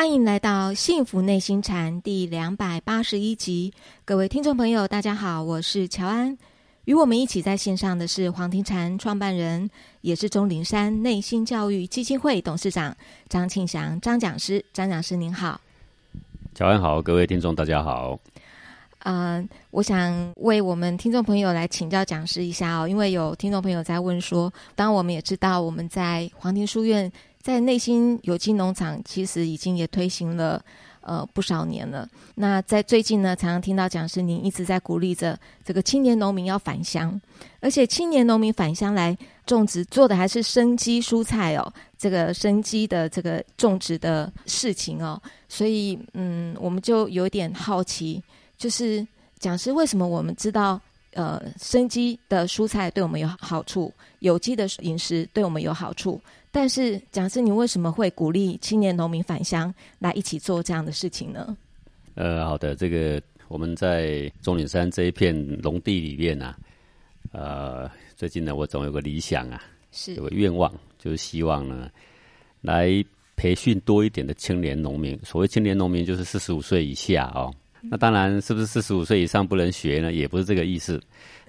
欢迎来到《幸福内心禅》第两百八十一集，各位听众朋友，大家好，我是乔安。与我们一起在线上的是黄庭禅创办人，也是钟灵山内心教育基金会董事长张庆祥张讲师。张讲师您好，乔安好，各位听众大家好。嗯，我想为我们听众朋友来请教讲师一下哦，因为有听众朋友在问说，当我们也知道我们在黄庭书院。在内心有机农场，其实已经也推行了呃不少年了。那在最近呢，常常听到讲师您一直在鼓励着这个青年农民要返乡，而且青年农民返乡来种植，做的还是生机蔬菜哦，这个生机的这个种植的事情哦。所以嗯，我们就有点好奇，就是讲师为什么我们知道呃生机的蔬菜对我们有好处，有机的饮食对我们有好处。但是，讲师，你为什么会鼓励青年农民返乡来一起做这样的事情呢？呃，好的，这个我们在中岭山这一片农地里面啊，呃，最近呢，我总有个理想啊，是有个愿望，就是希望呢，来培训多一点的青年农民。所谓青年农民，就是四十五岁以下哦。那当然，是不是四十五岁以上不能学呢？也不是这个意思。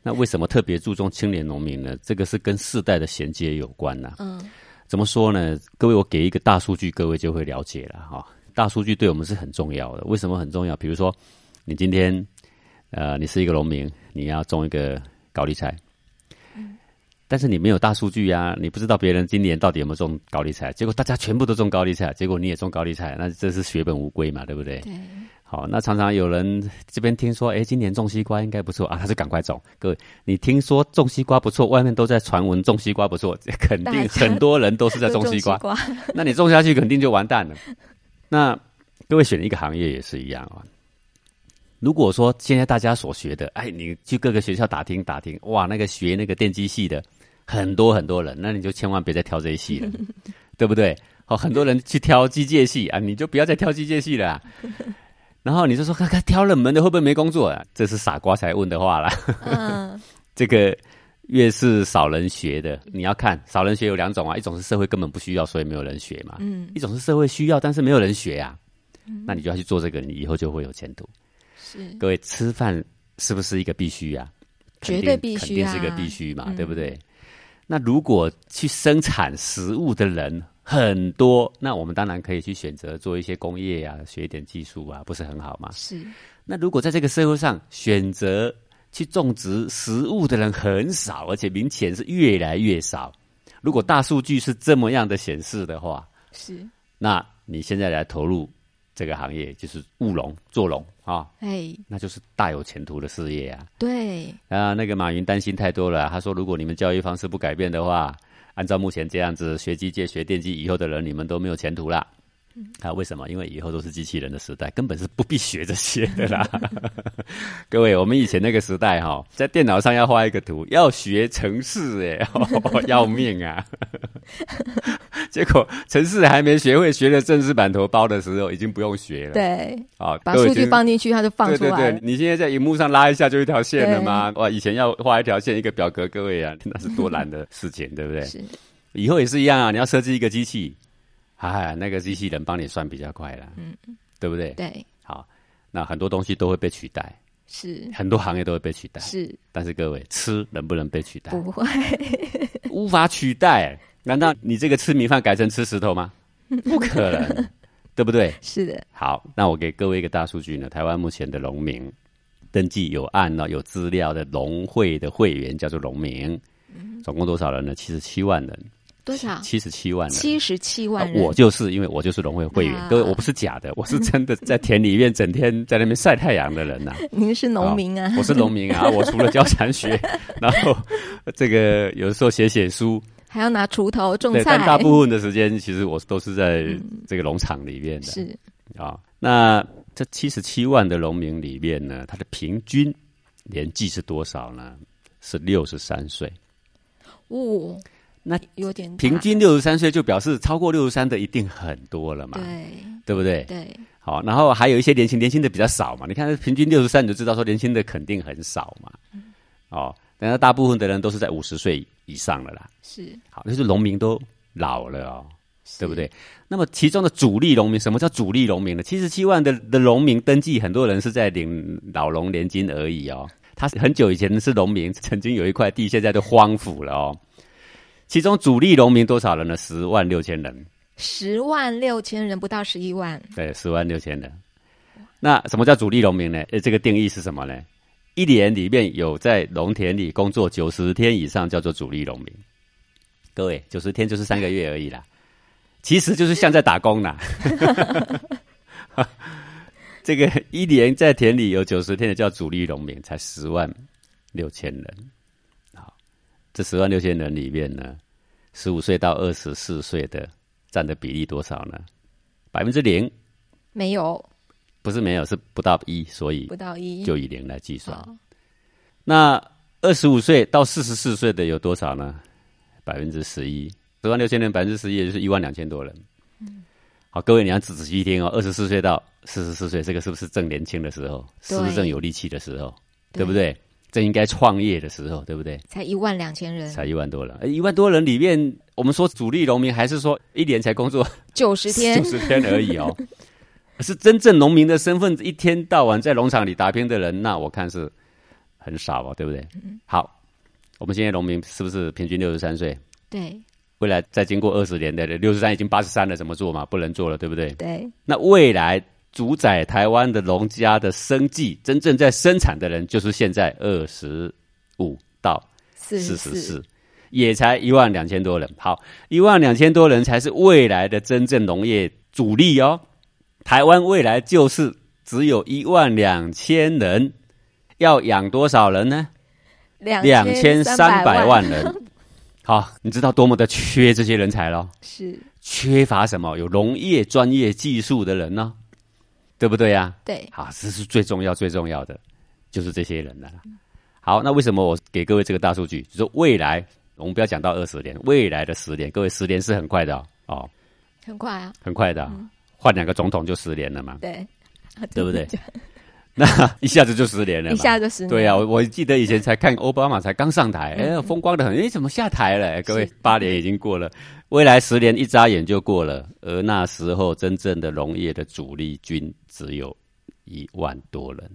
那为什么特别注重青年农民呢？这个是跟世代的衔接有关呐。嗯。怎么说呢？各位，我给一个大数据，各位就会了解了哈。大数据对我们是很重要的。为什么很重要？比如说，你今天，呃，你是一个农民，你要种一个高丽菜，但是你没有大数据呀，你不知道别人今年到底有没有种高丽菜。结果大家全部都种高丽菜，结果你也种高丽菜，那这是血本无归嘛，对不对？对。好，那常常有人这边听说，哎，今年种西瓜应该不错啊，他就赶快种。各位，你听说种西瓜不错，外面都在传闻种西瓜不错，肯定很多人都是在种西瓜。那你种下去肯定就完蛋了。那各位选一个行业也是一样啊。如果说现在大家所学的，哎，你去各个学校打听打听，哇，那个学那个电机系的很多很多人，那你就千万别再挑这一系了，对不对？哦，很多人去挑机械系啊，你就不要再挑机械系了。然后你就说，看看挑冷门的会不会没工作啊？这是傻瓜才问的话了。嗯，这个越是少人学的，你要看少人学有两种啊，一种是社会根本不需要，所以没有人学嘛。嗯，一种是社会需要，但是没有人学呀。嗯，那你就要去做这个，你以后就会有前途。是，各位吃饭是不是一个必须呀？绝对必须，肯定是个必须嘛，对不对？那如果去生产食物的人。很多，那我们当然可以去选择做一些工业啊，学一点技术啊，不是很好吗？是。那如果在这个社会上选择去种植食物的人很少，而且明显是越来越少。如果大数据是这么样的显示的话，是。那你现在来投入这个行业，就是务农做农啊，哎，那就是大有前途的事业啊。对。啊，那个马云担心太多了，他说如果你们教育方式不改变的话。按照目前这样子学机械、学电机以后的人，你们都没有前途啦。啊，为什么？因为以后都是机器人的时代，根本是不必学这些的啦。各位，我们以前那个时代哈，在电脑上要画一个图，要学程式，哎，要命啊！结果程式还没学会，学了正式版头包的时候，已经不用学了。对，啊，把数据放进去，它就放出来。对对对，你现在在荧幕上拉一下就一条线了吗？哇，以前要画一条线，一个表格，各位啊，那是多难的事情，对不对？是。以后也是一样啊，你要设计一个机器。哎，那个机器人帮你算比较快了，嗯，对不对？对，好，那很多东西都会被取代，是很多行业都会被取代，是。但是各位，吃能不能被取代？不会，无法取代。难道你这个吃米饭改成吃石头吗？不可能，对不对？是的。好，那我给各位一个大数据呢。台湾目前的农民登记有案呢，有资料的农会的会员叫做农民，总共多少人呢？七十七万人。多少？七十七万人。七十七万人。我就是因为我就是农会会员，各位，我不是假的，我是真的在田里面整天在那边晒太阳的人呐。您是农民啊？我是农民啊！我除了教禅学，然后这个有的时候写写书，还要拿锄头种菜。但大部分的时间，其实我都是在这个农场里面的。是啊，那这七十七万的农民里面呢，他的平均年纪是多少呢？是六十三岁。哦。那有点平均六十三岁，就表示超过六十三的一定很多了嘛？对，对不对？对。好，然后还有一些年轻，年轻的比较少嘛。你看平均六十三，你就知道说年轻的肯定很少嘛。哦，但是大部分的人都是在五十岁以上了啦。是。好，就是农民都老了哦。对不对？那么其中的主力农民，什么叫主力农民呢？七十七万的的农民登记，很多人是在领老农年金而已哦。他很久以前是农民，曾经有一块地，现在都荒芜了哦。其中主力农民多少人呢？十万六千人。十万六千人，不到十一万。对，十万六千人。那什么叫主力农民呢？呃，这个定义是什么呢？一年里面有在农田里工作九十天以上，叫做主力农民。各位，九十天就是三个月而已啦，其实就是像在打工啦。这个一年在田里有九十天的叫主力农民，才十万六千人。好，这十万六千人里面呢，十五岁到二十四岁的占的比例多少呢？百分之零？没有，不是没有，是不到一，所以不到一就以零来计算。那二十五岁到四十四岁的有多少呢？百分之十一，十万六千人，百分之十一，也就是一万两千多人。嗯，好，各位你要仔细听哦。二十四岁到四十四岁，这个是不是正年轻的时候？是不是正有力气的时候？对不对？正应该创业的时候，对不对？才一万两千人，才一万多人。一万多人里面，我们说主力农民，还是说一年才工作九十天？九十天而已哦。是真正农民的身份，一天到晚在农场里打拼的人，那我看是很少哦，对不对？好。我们现在农民是不是平均六十三岁？对，未来再经过二十年的六十三已经八十三了，怎么做嘛？不能做了，对不对？对。那未来主宰台湾的农家的生计，真正在生产的人，就是现在二十五到四十四，也才一万两千多人。好，一万两千多人才是未来的真正农业主力哦。台湾未来就是只有一万两千人，要养多少人呢？两千三百万人，好，你知道多么的缺这些人才了？是缺乏什么？有农业专业技术的人呢？对不对呀？对，好，这是最重要、最重要的，就是这些人了。好，那为什么我给各位这个大数据？就是未来，我们不要讲到二十年，未来的十年，各位十年是很快的哦，很快啊，很快的，换两个总统就十年了嘛，对，对不对？那一下子就十年了，一下就十年。对呀，我我记得以前才看奥巴马才刚上台，哎，风光的很，哎，怎么下台了？各位，八年已经过了，未来十年一眨眼就过了，而那时候真正的农业的主力军只有一万多人。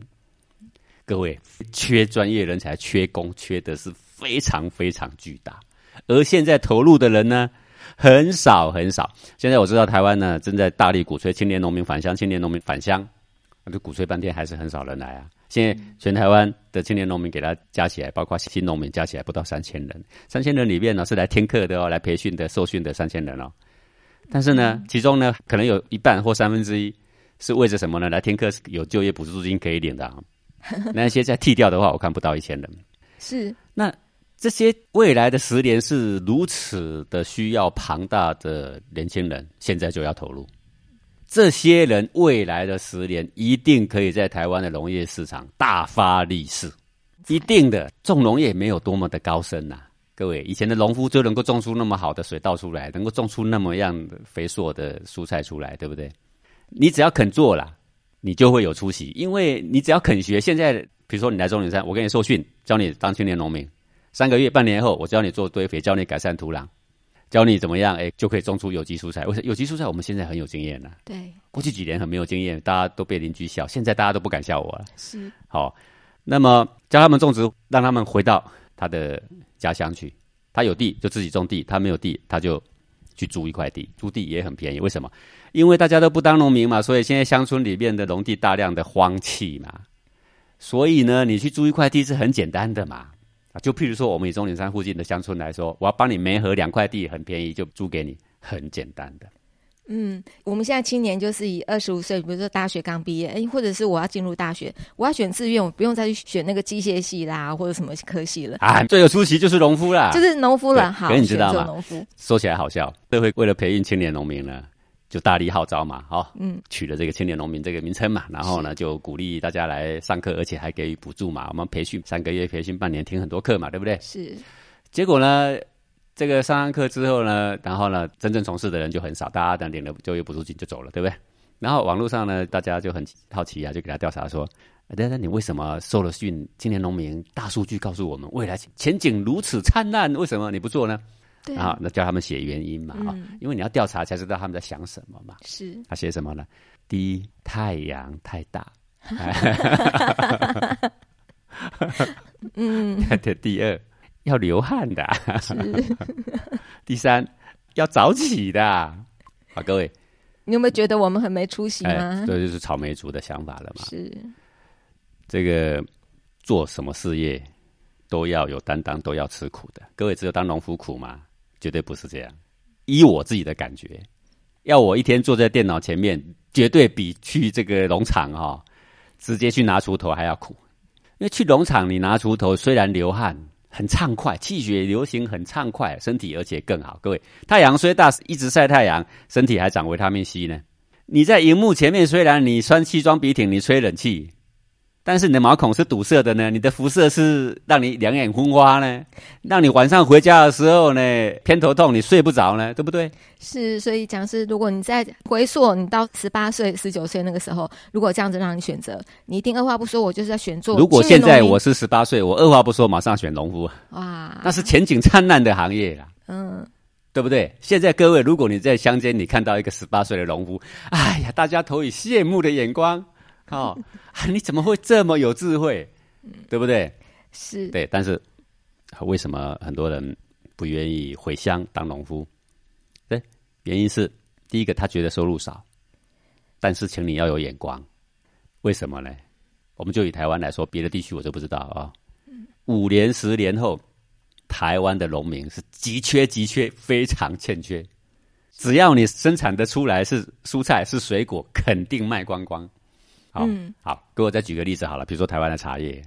各位，缺专业人才，缺工，缺的是非常非常巨大。而现在投入的人呢，很少很少。现在我知道台湾呢正在大力鼓吹青年农民返乡，青年农民返乡。那就鼓吹半天，还是很少人来啊！现在全台湾的青年农民给他加起来，包括新农民加起来不到三千人。三千人里面呢，是来听课的哦，来培训的、受训的三千人哦。但是呢，其中呢，可能有一半或三分之一是为着什么呢？来听课有就业补助金可以领的。那些再剃掉的话，我看不到一千人。是那这些未来的十年是如此的需要庞大的年轻人，现在就要投入。这些人未来的十年一定可以在台湾的农业市场大发利市，一定的。种农业没有多么的高深呐，各位，以前的农夫就能够种出那么好的水稻出来，能够种出那么样的肥硕的蔬菜出来，对不对？你只要肯做了，你就会有出息，因为你只要肯学。现在，比如说你来中岭山，我给你受训，教你当青年农民，三个月、半年后，我教你做堆肥，教你改善土壤。教你怎么样，哎，就可以种出有机蔬菜。为什么有机蔬菜？我们现在很有经验了。对，过去几年很没有经验，大家都被邻居笑。现在大家都不敢笑我了。是，好，那么教他们种植，让他们回到他的家乡去。他有地就自己种地，他没有地他就去租一块地，租地也很便宜。为什么？因为大家都不当农民嘛，所以现在乡村里面的农地大量的荒弃嘛，所以呢，你去租一块地是很简单的嘛。就譬如说，我们以中岭山附近的乡村来说，我要帮你煤和两块地，很便宜，就租给你，很简单的。嗯，我们现在青年就是以二十五岁，比如说大学刚毕业，哎，或者是我要进入大学，我要选志愿，我不用再去选那个机械系啦，或者什么科系了。啊，最有出息就是农夫啦，就是农夫了。好，你知道吗？农夫说起来好笑，社会为了培育青年农民呢。就大力号召嘛，好，嗯，取了这个青年农民这个名称嘛，然后呢，就鼓励大家来上课，而且还给予补助嘛。我们培训三个月，培训半年，听很多课嘛，对不对？是。结果呢，这个上完课之后呢，然后呢，真正从事的人就很少，大家等领了就业补助金就走了，对不对？然后网络上呢，大家就很好奇啊，就给他调查说：，等等，你为什么受了训？青年农民大数据告诉我们，未来前景如此灿烂，为什么你不做呢？然后那叫他们写原因嘛，哈，因为你要调查才知道他们在想什么嘛。是，他写什么呢？第一，太阳太大。嗯。对，第二要流汗的。第三要早起的。啊，各位，你有没有觉得我们很没出息吗？这就是草莓族的想法了嘛。是。这个做什么事业都要有担当，都要吃苦的。各位，只有当农夫苦吗？绝对不是这样。依我自己的感觉，要我一天坐在电脑前面，绝对比去这个农场哈，直接去拿锄头还要苦。因为去农场，你拿锄头虽然流汗，很畅快，气血流行很畅快，身体而且更好。各位，太阳虽大，一直晒太阳，身体还长维他命 C 呢。你在荧幕前面，虽然你穿西装笔挺，你吹冷气。但是你的毛孔是堵塞的呢，你的辐射是让你两眼昏花呢，让你晚上回家的时候呢偏头痛，你睡不着呢，对不对？是，所以讲是，如果你在回溯你到十八岁、十九岁那个时候，如果这样子让你选择，你一定二话不说，我就是在选做。如果现在我是十八岁，我二话不说马上选农夫。哇，那是前景灿烂的行业啦。嗯，对不对？现在各位，如果你在乡间，你看到一个十八岁的农夫，哎呀，大家投以羡慕的眼光。哦，你怎么会这么有智慧？对不对？是对，但是为什么很多人不愿意回乡当农夫？对，原因是第一个，他觉得收入少。但是，请你要有眼光。为什么呢？我们就以台湾来说，别的地区我就不知道啊。五年、十年后，台湾的农民是急缺、急缺、非常欠缺。只要你生产的出来是蔬菜、是水果，肯定卖光光。好，好，给我再举个例子好了，比如说台湾的茶叶，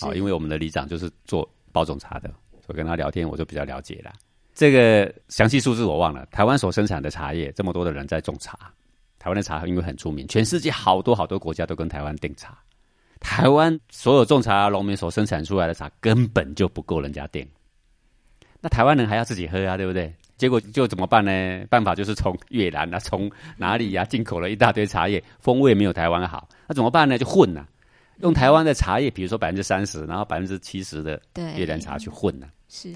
好，因为我们的里长就是做包种茶的，我跟他聊天，我就比较了解了。这个详细数字我忘了。台湾所生产的茶叶，这么多的人在种茶，台湾的茶因为很出名，全世界好多好多国家都跟台湾订茶。台湾所有种茶农民所生产出来的茶根本就不够人家订，那台湾人还要自己喝啊，对不对？结果就怎么办呢？办法就是从越南啊，从哪里呀进口了一大堆茶叶，风味没有台湾好。那怎么办呢？就混呐，用台湾的茶叶，比如说百分之三十，然后百分之七十的越南茶去混呐。是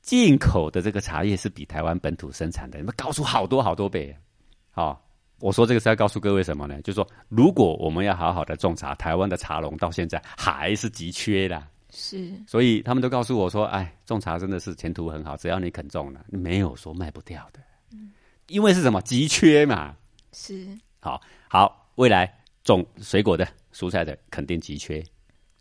进口的这个茶叶是比台湾本土生产的，你们高出好多好多倍。好，我说这个是要告诉各位什么呢？就是说，如果我们要好好的种茶，台湾的茶农到现在还是急缺的。是，所以他们都告诉我说：“哎，种茶真的是前途很好，只要你肯种了，没有说卖不掉的。嗯，因为是什么急缺嘛。是，好，好，未来种水果的、蔬菜的肯定急缺，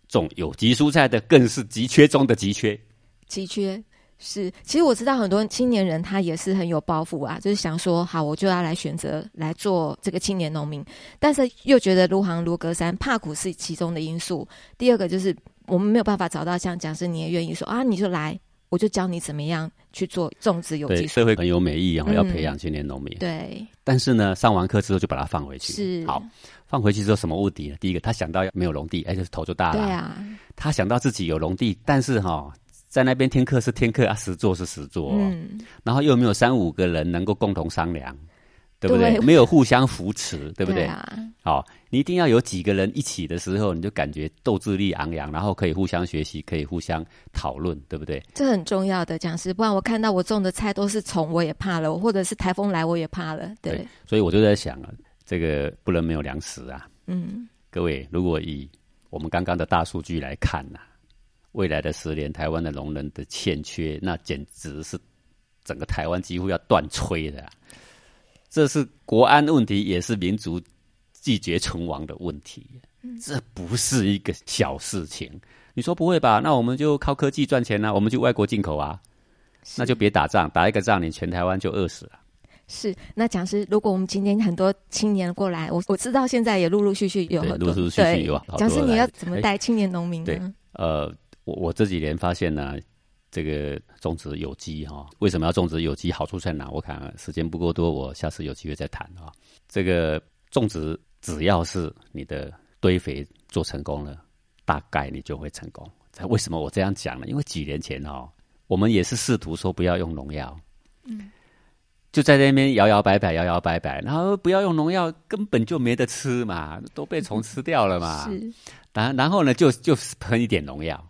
种有机蔬菜的更是急缺中的急缺。急缺是，其实我知道很多青年人他也是很有抱负啊，就是想说，好，我就要来选择来做这个青年农民，但是又觉得入行如隔山，怕苦是其中的因素。第二个就是。我们没有办法找到像讲师，你也愿意说啊，你就来，我就教你怎么样去做种植有机。对，社会很有美意啊，要培养青年农民。对。但是呢，上完课之后就把它放回去。是。好，放回去之后什么目的呢？第一个，他想到没有农地，哎，就是头就大了。对啊。他想到自己有农地，但是哈，在那边听课是听课啊，实做是实做。嗯。然后又没有三五个人能够共同商量。对不对？没有互相扶持，对不对？好，你一定要有几个人一起的时候，你就感觉斗志力昂扬，然后可以互相学习，可以互相讨论，对不对？这很重要的讲师，不然我看到我种的菜都是虫，我也怕了；或者是台风来，我也怕了。对，所以我就在想啊，这个不能没有粮食啊。嗯，各位，如果以我们刚刚的大数据来看呐，未来的十年，台湾的农人的欠缺，那简直是整个台湾几乎要断炊的。这是国安问题，也是民族拒绝存亡的问题。这不是一个小事情。你说不会吧？那我们就靠科技赚钱呢？我们就外国进口啊？那就别打仗，打一个仗，你全台湾就饿死了。是。那讲师，如果我们今天很多青年过来，我我知道现在也陆陆续续有很多，陆陆续续有。讲师，你要怎么带青年农民呢？呃，我我这几年发现呢。这个种植有机哈，为什么要种植有机？好处在哪？我看时间不够多，我下次有机会再谈啊。这个种植只要是你的堆肥做成功了，大概你就会成功。为什么我这样讲呢？因为几年前哈，我们也是试图说不要用农药，嗯，就在那边摇摇摆摆，摇摇摆摆，然后不要用农药，根本就没得吃嘛，都被虫吃掉了嘛。是，然然后呢，就就喷一点农药。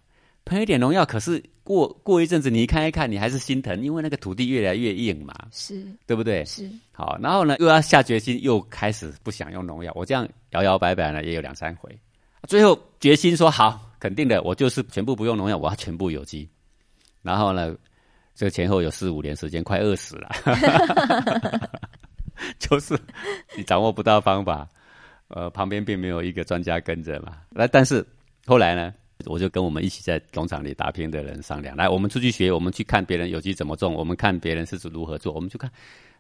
喷一点农药，可是过过一阵子你看一看，你还是心疼，因为那个土地越来越硬嘛，是对不对？是好，然后呢，又要下决心，又开始不想用农药。我这样摇摇摆摆呢，也有两三回，最后决心说好，肯定的，我就是全部不用农药，我要全部有机。然后呢，这个前后有四五年时间，快饿死了，就是你掌握不到方法，呃，旁边并没有一个专家跟着嘛。那但是后来呢？我就跟我们一起在农场里打拼的人商量，来，我们出去学，我们去看别人有机怎么种，我们看别人是如何做，我们就看，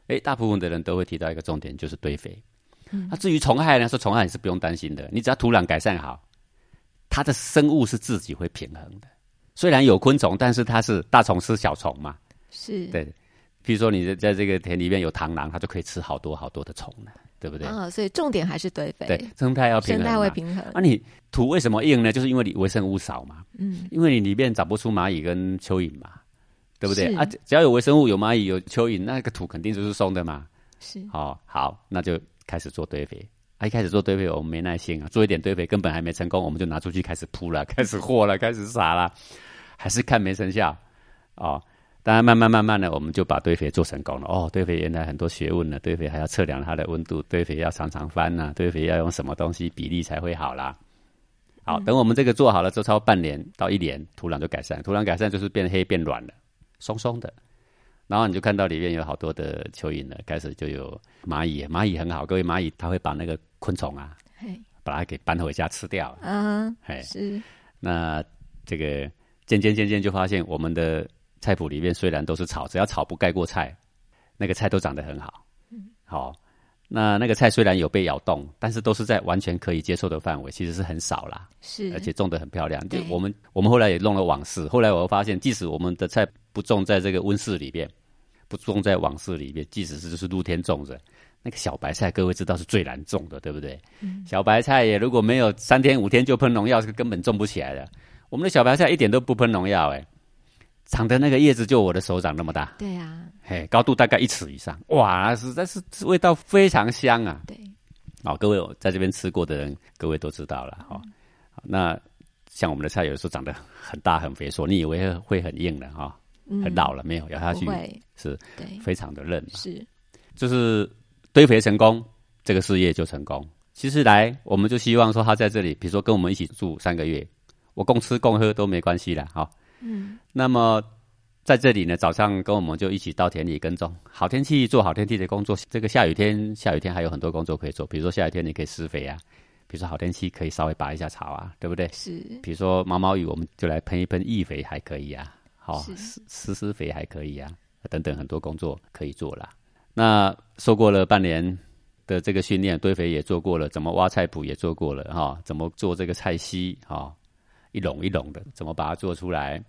哎，大部分的人都会提到一个重点，就是堆肥。那至于虫害呢？说虫害你是不用担心的，你只要土壤改善好，它的生物是自己会平衡的。虽然有昆虫，但是它是大虫吃小虫嘛。是对，比如说你在这个田里面有螳螂，它就可以吃好多好多的虫呢。对不对啊？所以重点还是堆肥。对，生态要平衡。生态会平衡。那你土为什么硬呢？就是因为你微生物少嘛。嗯。因为你里面找不出蚂蚁跟蚯蚓嘛，对不对？啊，只要有微生物、有蚂蚁、有蚯蚓，那个土肯定就是松的嘛。是。好，好，那就开始做堆肥。啊，一开始做堆肥，我们没耐心啊，做一点堆肥根本还没成功，我们就拿出去开始铺了，开始和了，开始撒了，还是看没成效。哦。当然，慢慢慢慢的，我们就把堆肥做成功了。哦，堆肥原来很多学问呢，堆肥还要测量它的温度，堆肥要常常翻呐，堆肥要用什么东西比例才会好啦。好，等我们这个做好了之后，超半年到一年，土壤就改善，土壤改善就是变黑变软了，松松的。然后你就看到里面有好多的蚯蚓了，开始就有蚂蚁，蚂蚁很好，各位蚂蚁它会把那个昆虫啊，把它给搬回家吃掉。嗯，是。那这个渐渐渐渐就发现我们的。菜谱里面虽然都是草，只要草不盖过菜，那个菜都长得很好。嗯，好，那那个菜虽然有被咬动，但是都是在完全可以接受的范围，其实是很少啦。是，而且种的很漂亮。就我们我们后来也弄了网室，后来我发现，即使我们的菜不种在这个温室里边，不种在网室里边，即使是就是露天种着，那个小白菜，各位知道是最难种的，对不对？嗯，小白菜也如果没有三天五天就喷农药，是根本种不起来的。我们的小白菜一点都不喷农药，哎。长的那个叶子就我的手掌那么大，对呀，嘿，高度大概一尺以上，哇，实在是味道非常香啊。对，好，各位在这边吃过的人，各位都知道了哈。那像我们的菜，有的时候长得很大很肥硕，你以为会很硬的哈，很老了没有？咬下去是，对，非常的嫩。是，就是堆肥成功，这个事业就成功。其实来，我们就希望说他在这里，比如说跟我们一起住三个月，我共吃共喝都没关系的哈。嗯，那么在这里呢，早上跟我们就一起到田里耕种。好天气做好天气的工作，这个下雨天下雨天还有很多工作可以做。比如说下雨天你可以施肥啊，比如说好天气可以稍微拔一下草啊，对不对？是。比如说毛毛雨，我们就来喷一喷易肥还可以啊，好施施施肥还可以啊，等等很多工作可以做了。那受过了半年的这个训练，堆肥也做过了，怎么挖菜圃也做过了哈，怎么做这个菜溪哈。一垄一垄的，怎么把它做出来？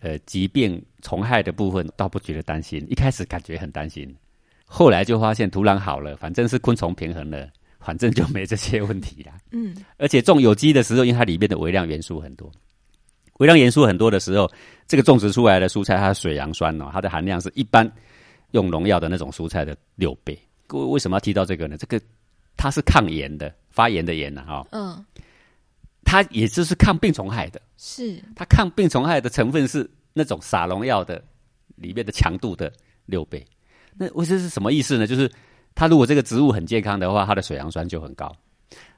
呃，疾病虫害的部分倒不觉得担心，一开始感觉很担心，后来就发现土壤好了，反正是昆虫平衡了，反正就没这些问题了。嗯，而且种有机的时候，因为它里面的微量元素很多，微量元素很多的时候，这个种植出来的蔬菜，它的水杨酸哦，它的含量是一般用农药的那种蔬菜的六倍。各位为什么要提到这个呢？这个它是抗炎的，发炎的炎呢？哈，嗯。它也就是抗病虫害的，是它抗病虫害的成分是那种撒农药的里面的强度的六倍。那我这是什么意思呢？就是它如果这个植物很健康的话，它的水杨酸就很高。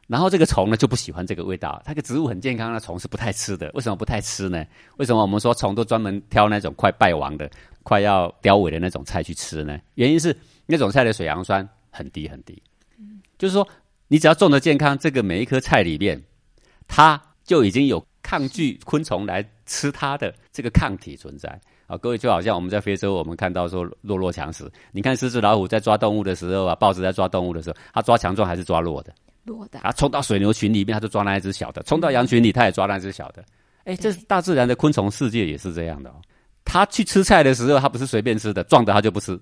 然后这个虫呢就不喜欢这个味道。它个植物很健康的虫是不太吃的。为什么不太吃呢？为什么我们说虫都专门挑那种快败亡的、快要凋萎的那种菜去吃呢？原因是那种菜的水杨酸很低很低。嗯，就是说你只要种的健康，这个每一颗菜里面。它就已经有抗拒昆虫来吃它的这个抗体存在啊！各位就好像我们在非洲，我们看到说弱肉强食。你看狮子老虎在抓动物的时候啊，豹子在抓动物的时候，它抓强壮还是抓弱的？弱的。它冲到水牛群里面，它就抓那一只小的；冲到羊群里，它也抓那只小的。哎，这是大自然的昆虫世界也是这样的哦。它去吃菜的时候，它不是随便吃的，壮的它就不吃，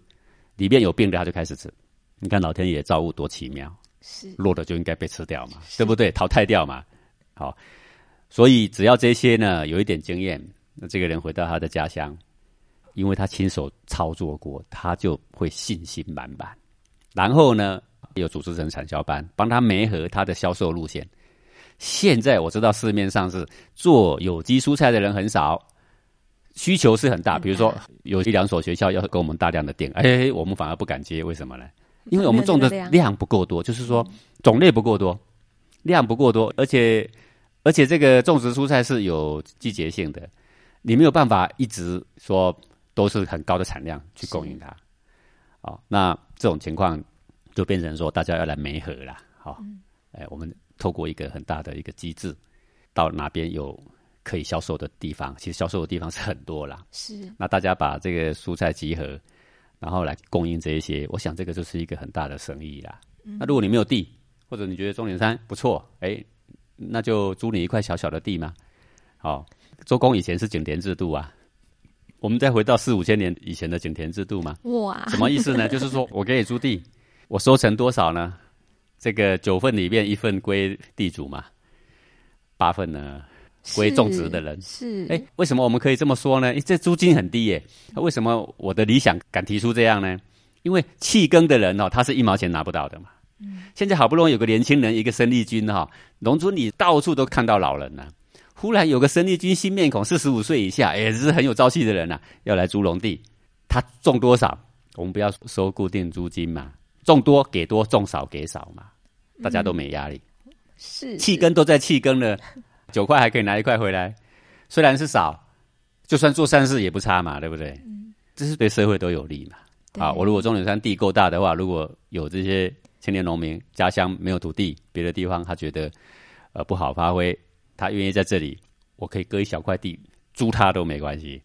里面有病的它就开始吃。你看老天爷造物多奇妙，是弱的就应该被吃掉嘛，对不对？淘汰掉嘛。好，所以只要这些呢有一点经验，那这个人回到他的家乡，因为他亲手操作过，他就会信心满满。然后呢，有组织成产销班，帮他媒合他的销售路线。现在我知道市面上是做有机蔬菜的人很少，需求是很大。比如说有一两所学校要给我们大量的订，哎，我们反而不敢接，为什么呢？因为我们种的量不够多，就是说种类不够多，量不够多，而且而且这个种植蔬菜是有季节性的，你没有办法一直说都是很高的产量去供应它。哦，那这种情况就变成说大家要来媒合了。好，哎，我们透过一个很大的一个机制，到哪边有可以销售的地方，其实销售的地方是很多啦。是，那大家把这个蔬菜集合。然后来供应这一些，我想这个就是一个很大的生意啦。那如果你没有地，或者你觉得中岭山不错，哎，那就租你一块小小的地嘛。好，周公以前是井田制度啊，我们再回到四五千年以前的井田制度嘛。哇，什么意思呢？就是说我给你租地，我收成多少呢？这个九份里面一份归地主嘛，八份呢？归种植的人是哎，为什么我们可以这么说呢？这租金很低耶。为什么我的理想敢提出这样呢？因为弃耕的人哦，他是一毛钱拿不到的嘛。嗯，现在好不容易有个年轻人，一个生力军哈，农村里到处都看到老人了。忽然有个生力军新面孔，四十五岁以下，也，是很有朝气的人呐，要来租农地。他种多少？我们不要收固定租金嘛，种多给多，种少给少嘛，大家都没压力。是弃耕都在弃耕了。九块还可以拿一块回来，虽然是少，就算做善事也不差嘛，对不对？嗯，这是对社会都有利嘛。啊，我如果中岭山地够大的话，如果有这些青年农民家乡没有土地，别的地方他觉得呃不好发挥，他愿意在这里，我可以割一小块地租他都没关系。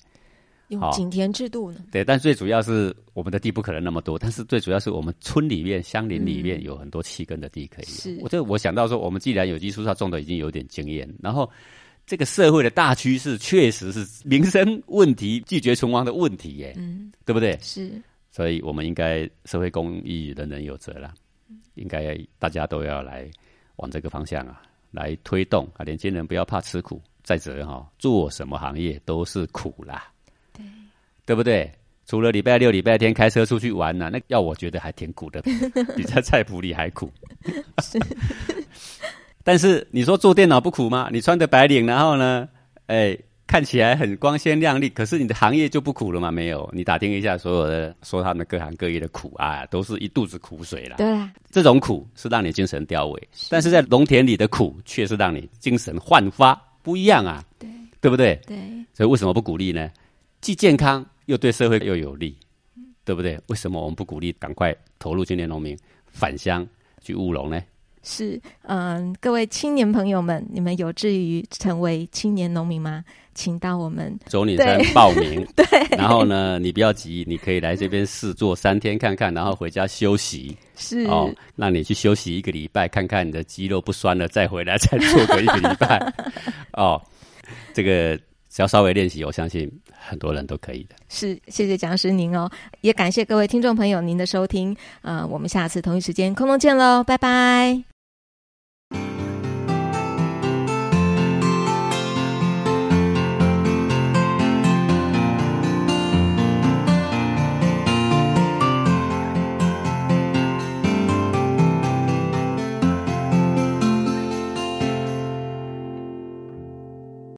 用井田制度呢？对，但最主要是我们的地不可能那么多，但是最主要是我们村里面、乡邻里面有很多气根的地可以。是，我这我想到说，我们既然有机蔬菜种的已经有点经验，然后这个社会的大趋势确实是民生问题拒绝存亡的问题耶，嗯，对不对？是，所以我们应该社会公益人人有责了，应该大家都要来往这个方向啊来推动啊，年轻人不要怕吃苦，再者哈，做什么行业都是苦啦。对不对？除了礼拜六、礼拜天开车出去玩呢，那要我觉得还挺苦的，比在菜谱里还苦。但是你说做电脑不苦吗？你穿着白领，然后呢，哎，看起来很光鲜亮丽，可是你的行业就不苦了吗？没有，你打听一下所有的说他们各行各业的苦啊，都是一肚子苦水了。对，这种苦是让你精神凋萎，但是在农田里的苦却是让你精神焕发，不一样啊。对，对不对？对，所以为什么不鼓励呢？既健康。又对社会又有利，对不对？为什么我们不鼓励赶快投入青年农民返乡去务农呢？是，嗯，各位青年朋友们，你们有志于成为青年农民吗？请到我们周岭山报名。对，然后呢，你不要急，你可以来这边试做三天看看，然后回家休息。是哦，让你去休息一个礼拜，看看你的肌肉不酸了，再回来再做个一个礼拜。哦，这个。只要稍微练习，我相信很多人都可以的。是，谢谢讲师您哦，也感谢各位听众朋友您的收听。呃，我们下次同一时间空中见喽，拜拜。